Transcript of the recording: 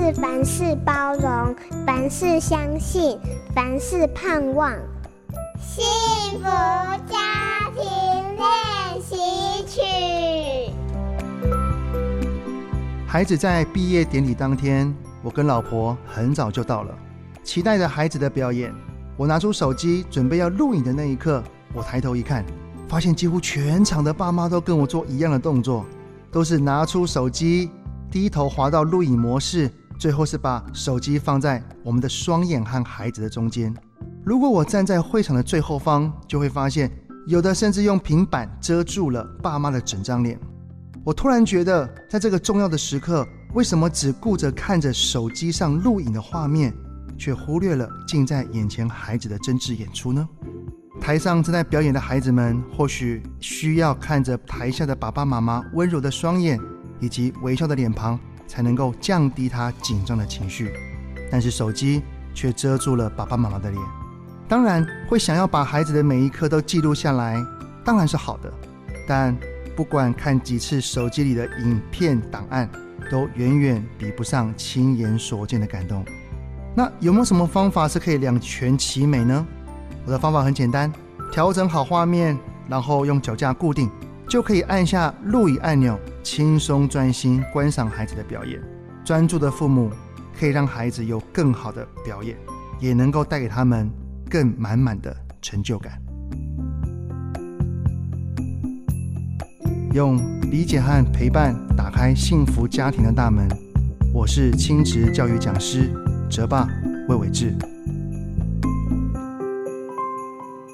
是凡事包容，凡事相信，凡事盼望。幸福家庭练习曲。孩子在毕业典礼当天，我跟老婆很早就到了，期待着孩子的表演。我拿出手机准备要录影的那一刻，我抬头一看，发现几乎全场的爸妈都跟我做一样的动作，都是拿出手机，低头滑到录影模式。最后是把手机放在我们的双眼和孩子的中间。如果我站在会场的最后方，就会发现有的甚至用平板遮住了爸妈的整张脸。我突然觉得，在这个重要的时刻，为什么只顾着看着手机上录影的画面，却忽略了近在眼前孩子的真挚演出呢？台上正在表演的孩子们，或许需要看着台下的爸爸妈妈温柔的双眼以及微笑的脸庞。才能够降低他紧张的情绪，但是手机却遮住了爸爸妈妈的脸。当然会想要把孩子的每一刻都记录下来，当然是好的。但不管看几次手机里的影片档案，都远远比不上亲眼所见的感动。那有没有什么方法是可以两全其美呢？我的方法很简单，调整好画面，然后用脚架固定。就可以按下录影按钮，轻松专心观赏孩子的表演。专注的父母可以让孩子有更好的表演，也能够带给他们更满满的成就感。用理解和陪伴打开幸福家庭的大门。我是亲职教育讲师哲爸魏伟志。